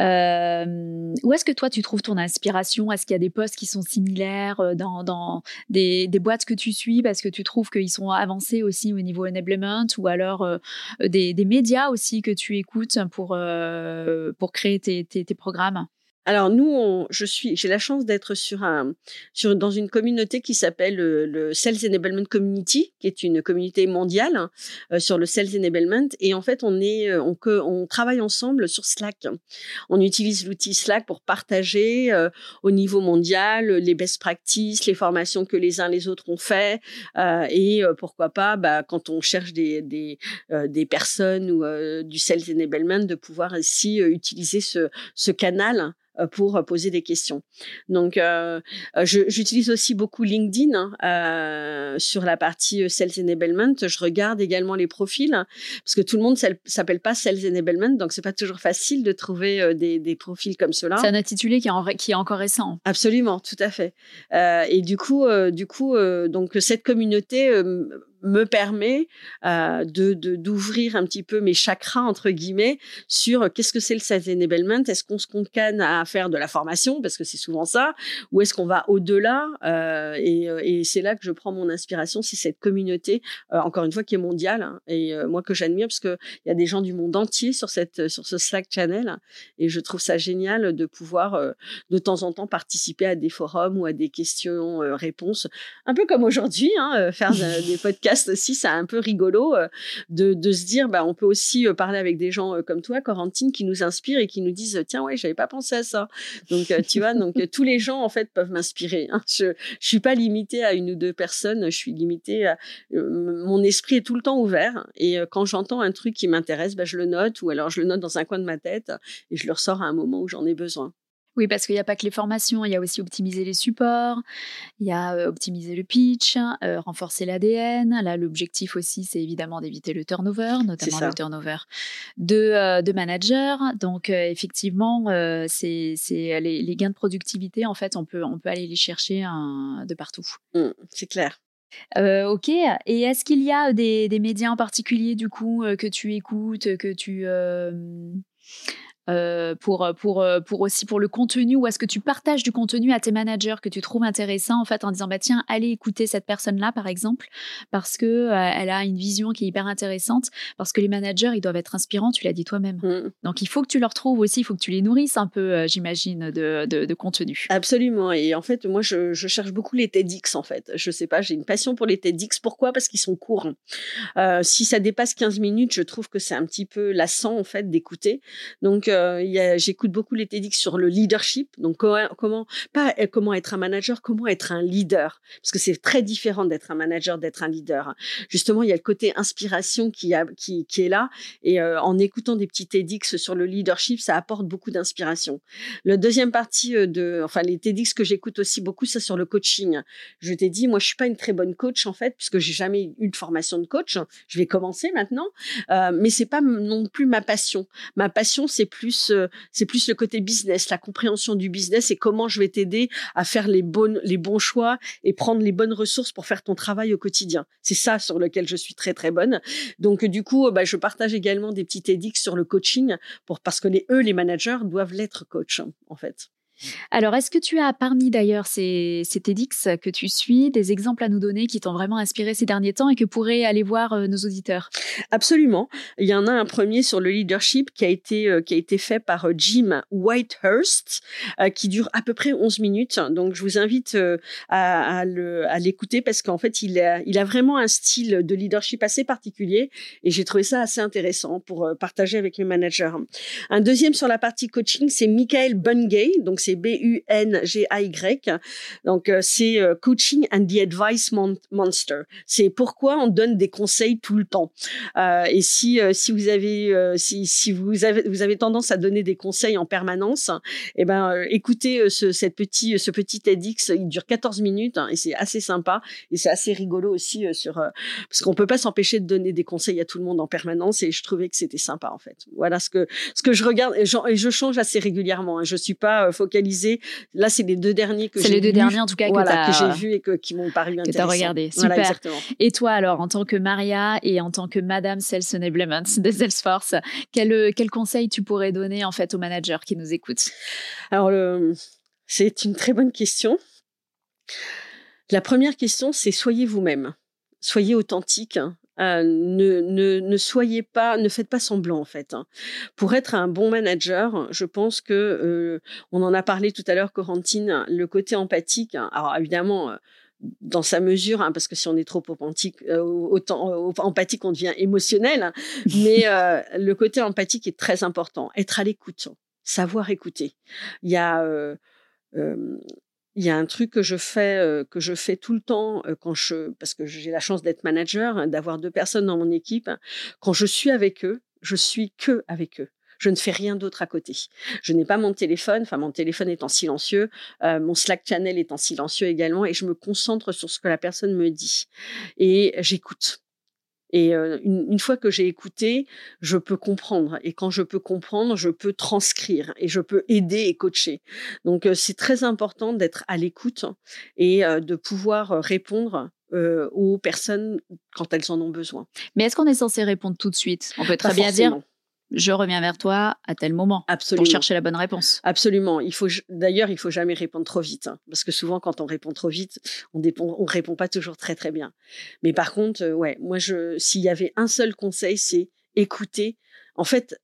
Euh, où est-ce que toi, tu trouves ton inspiration? Est-ce qu'il y a des postes qui sont similaires euh, dans, dans des, des, boîtes que tu suis parce que tu trouves qu'ils sont avancés aussi au niveau enablement ou alors euh, des, des, médias aussi que tu écoutes pour, pour créer tes, tes, tes programmes? Alors nous, je suis, j'ai la chance d'être sur un, sur dans une communauté qui s'appelle le, Sales Enablement Community, qui est une communauté mondiale hein, euh, sur le Sales Enablement. Et en fait, on est, euh, on, on travaille ensemble sur Slack. On utilise l'outil Slack pour partager euh, au niveau mondial les best practices, les formations que les uns les autres ont fait, et pourquoi pas, bah, quand on cherche des des, personnes ou du Sales Enablement, de pouvoir aussi utiliser ce canal euh, pour poser des questions. Donc, euh, euh, j'utilise aussi beaucoup LinkedIn hein, euh, sur la partie Sales Enablement. Je regarde également les profils hein, parce que tout le monde s'appelle pas Sales Enablement, donc c'est pas toujours facile de trouver des, des, profils comme cela. C'est un intitulé qui est, en, qui est encore récent. Absolument, tout à fait. et du coup, du coup, donc cette communauté me permet euh, de d'ouvrir un petit peu mes chakras entre guillemets sur qu'est-ce que c'est le sales enablement est-ce qu'on se concane à faire de la formation? Parce que c'est souvent ça. Ou est-ce qu'on va au-delà? Euh, et, euh, c'est là que je prends mon inspiration c'est cette communauté euh, encore une fois qui est mondiale hein, et euh, moi que j'admire parce que il y a des gens du monde entier sur cette sur ce Slack channel et je trouve ça génial de pouvoir de temps en temps participer à des forums ou à des questions réponses. Un peu comme aujourd'hui hein, faire des podcasts aussi, c'est un peu rigolo euh, de, de, se dire, bah, on peut aussi euh, parler avec des gens euh, comme toi, Corentine, qui nous inspirent et qui nous disent, tiens, ouais, j'avais pas pensé à ça. Donc, tu vois, donc tous les gens, en fait, peuvent m'inspirer. Hein. Je, je suis pas limitée à une ou deux personnes, je suis limitée à, mon esprit est tout le temps ouvert. Et quand j'entends un truc qui m'intéresse, bah, je le note ou alors je le note dans un coin de ma tête et je le ressors à un moment où j'en ai besoin. Oui, parce qu'il n'y a pas que les formations, il y a aussi optimiser les supports, il y a euh, optimiser le pitch, euh, renforcer l'ADN. Là, l'objectif aussi, c'est évidemment d'éviter le turnover, notamment le turnover de, euh, de managers. Donc, effectivement, c'est les, les, gains de productivité, en fait, on peut, on peut aller les chercher hein, de partout. Mmh, c'est clair. ok. Et est-ce qu'il y a des, des, médias en particulier, du coup, que tu écoutes, que tu euh, pour, pour, euh, pour aussi pour le contenu ou est-ce que tu partages du contenu à tes managers que tu trouves intéressant en fait en disant bah tiens allez écouter cette personne là par exemple parce que euh, elle a une vision qui est hyper intéressante parce que les managers ils doivent être inspirants tu l'as dit toi-même. Mmh. donc il faut que tu leur trouves aussi il faut que tu les nourrisses un peu j'imagine de, de, contenu. Absolument. Et en fait moi je, je, cherche beaucoup les TEDx en fait. Je sais pas j'ai une passion pour les TEDx. Pourquoi? Parce qu'ils sont courts. Si ça dépasse 15 minutes je trouve que c'est un petit peu lassant en fait d'écouter. Donc euh, j'écoute beaucoup les TEDx sur le leadership. Donc comment, pas euh, comment être un manager, comment être un leader, parce que c'est très différent d'être un manager, d'être un leader. Justement, il y a le côté inspiration qui, est là, et euh, en écoutant des petits TEDx sur le leadership, ça apporte beaucoup d'inspiration. Le deuxième partie de, enfin les TEDx que j'écoute aussi beaucoup, c'est sur le coaching. Je t'ai dit, moi je suis pas une très bonne coach en fait, puisque j'ai jamais eu de formation de coach. Je vais commencer maintenant, euh, mais c'est pas non plus ma passion. Ma passion, c'est plus c'est plus le côté business, la compréhension du business et comment je vais t'aider à faire les les bons choix et prendre les bonnes ressources pour faire ton travail au quotidien. C'est ça sur lequel je suis très très bonne. Donc du coup, bah, je partage également des petits édicts sur le coaching pour parce que les eux, les managers doivent l'être coach en fait. Alors, est-ce que tu as parmi d'ailleurs ces, TEDx que tu suis des exemples à nous donner qui t'ont vraiment inspiré ces derniers temps et que pourraient aller voir euh, nos auditeurs? Absolument. Il y en a un premier sur le leadership qui a été, euh, qui a été fait par euh, Jim Whitehurst, qui dure à peu près 11 minutes. Donc, je vous invite à, à l'écouter parce qu'en fait, il a, il a vraiment un style de leadership assez particulier et j'ai trouvé ça assez intéressant pour partager avec mes managers. Un deuxième sur la partie coaching, c'est Michael Bungay. Donc, c'est B-U-N-G-A-Y. Donc, euh, c'est euh, Coaching and the Advice Monster. C'est pourquoi on donne des conseils tout le temps. Euh, et si, si vous avez, si, si vous avez, tendance à donner des conseils en permanence, eh ben, écoutez ce, cette petit, ce petit TEDx. Il dure 14 minutes hein, et c'est assez sympa et c'est assez rigolo aussi sur, parce qu'on peut pas s'empêcher de donner des conseils à tout le monde en permanence et je trouvais que c'était sympa en fait. Voilà ce que, ce que je regarde et je, change assez régulièrement. Hein. Je suis pas Là, c'est les deux derniers que j'ai C'est les deux derniers en tout cas que, j'ai vus et que, qui m'ont paru intéressants. Que tu as regardé. Super. et toi alors, en tant que Maria et en tant que Madame Sales Enablement de Salesforce, quel, quel conseil tu pourrais donner en fait aux managers qui nous écoutent? Alors, c'est une très bonne question. La première question, c'est soyez vous-même. Soyez authentique. Euh, ne, ne, ne, soyez pas, ne faites pas semblant en fait. Hein. Pour être un bon manager, je pense que euh, on en a parlé tout à l'heure, Corentine, le côté empathique. Hein. alors évidemment. Euh, dans sa mesure, hein, parce que si on est trop empathique, autant empathique, on devient émotionnel. Hein. mais le côté empathique est très important. Être à l'écoute, savoir écouter. Il y a il y a un truc que je fais que je fais tout le temps quand je parce que j'ai la chance d'être manager, hein, d'avoir deux personnes dans mon équipe. Quand je suis avec eux, je suis que avec eux. Je ne fais rien d'autre à côté. Je n'ai pas mon téléphone, enfin mon téléphone est en silencieux, mon Slack channel est en silencieux également, et je me concentre sur ce que la personne me dit et j'écoute. Et une, fois que j'ai écouté, je peux comprendre. Et quand je peux comprendre, je peux transcrire et je peux aider et coacher. Donc c'est très important d'être à l'écoute et de pouvoir répondre aux personnes quand elles en ont besoin. Mais est-ce qu'on est censé répondre tout de suite? On peut très bien dire je reviens vers toi à tel moment Absolument. pour chercher la bonne réponse. Absolument. Il faut d'ailleurs, il faut jamais répondre trop vite, hein, parce que souvent quand on répond trop vite, on ne on répond pas toujours très très bien. Mais par contre, euh, ouais, moi je, s'il y avait un seul conseil, c'est écouter. En fait,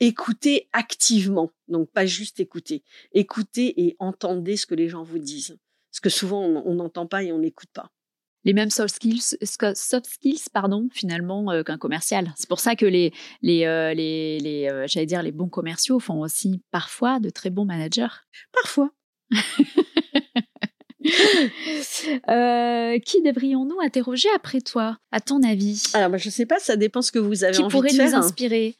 écouter activement, donc pas juste écouter. Écouter et entendez ce que les gens vous disent, parce que souvent on n'entend pas et on n'écoute pas les mêmes soft skills, soft skills pardon, finalement euh, qu'un commercial. C'est pour ça que les, les, euh, les, les euh, j'allais dire les bons commerciaux font aussi parfois de très bons managers. Parfois. qui devrions-nous interroger après toi, à ton avis? Alors, moi, je ne sais pas, ça dépend ce que vous avez envie de faire. Qui pourrait nous inspirer?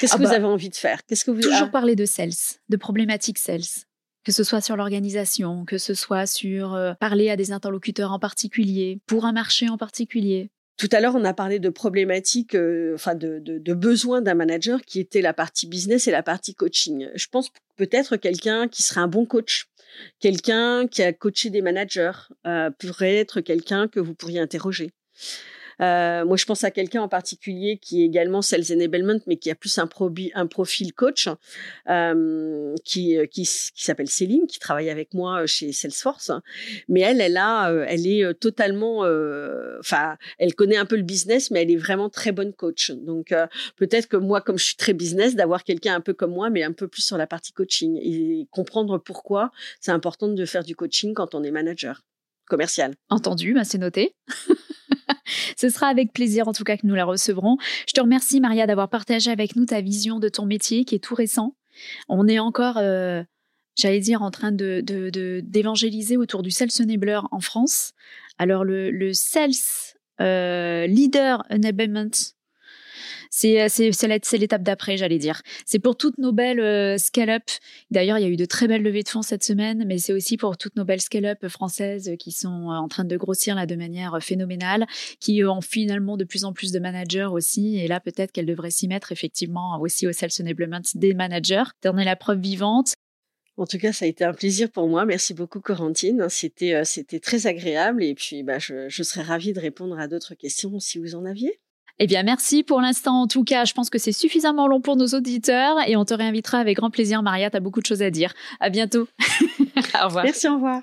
Qu'est-ce que vous ah bah, avez envie de faire? Qu'est-ce que vous toujours ah. parler de sales, de problématiques sales que ce soit sur l'organisation, que ce soit sur euh, parler à des interlocuteurs en particulier, pour un marché en particulier. Tout à l'heure, on a parlé de problématiques, euh, enfin de, de, besoins d'un manager qui était la partie business et la partie coaching. Je pense peut-être quelqu'un qui serait un bon coach, quelqu'un qui a coaché des managers euh, pourrait être quelqu'un que vous pourriez interroger. Euh, moi, je pense à quelqu'un en particulier qui est également Sales Enablement, mais qui a plus un, profil coach, euh, qui, euh, qui, s'appelle Céline, qui travaille avec moi chez Salesforce. Mais elle, elle a, euh, elle est totalement, enfin, elle connaît un peu le business, mais elle est vraiment très bonne coach. Donc, peut-être que moi, comme je suis très business, d'avoir quelqu'un un peu comme moi, mais un peu plus sur la partie coaching et comprendre pourquoi c'est important de faire du coaching quand on est manager commercial. Entendu, bah c'est noté. Ce sera avec plaisir en tout cas que nous la recevrons. Je te remercie Maria d'avoir partagé avec nous ta vision de ton métier qui est tout récent. On est encore, euh, j'allais dire, en train de, d'évangéliser autour du Sales Enabler en France. Alors le, le Sales euh, Leader Enablement c'est c'est l'étape d'après, j'allais dire. C'est pour toutes nos belles euh, scale-up. D'ailleurs, il y a eu de très belles levées de fonds cette semaine, mais c'est aussi pour toutes nos belles scale-up françaises qui sont euh, en train de grossir là de manière euh, phénoménale, qui ont finalement de plus en plus de managers aussi. Et là, peut-être qu'elles devraient s'y mettre effectivement aussi au sales enablement des managers. T'en es la preuve vivante. En tout cas, ça a été un plaisir pour moi. Merci beaucoup, Corentine. C'était, c'était très agréable. Et puis, bah, je, je serais ravie de répondre à d'autres questions si vous en aviez. Eh bien, merci pour l'instant. En tout cas, je pense que c'est suffisamment long pour nos auditeurs et on te réinvitera avec grand plaisir. Maria, tu as beaucoup de choses à dire. À bientôt. au revoir. Merci, au revoir.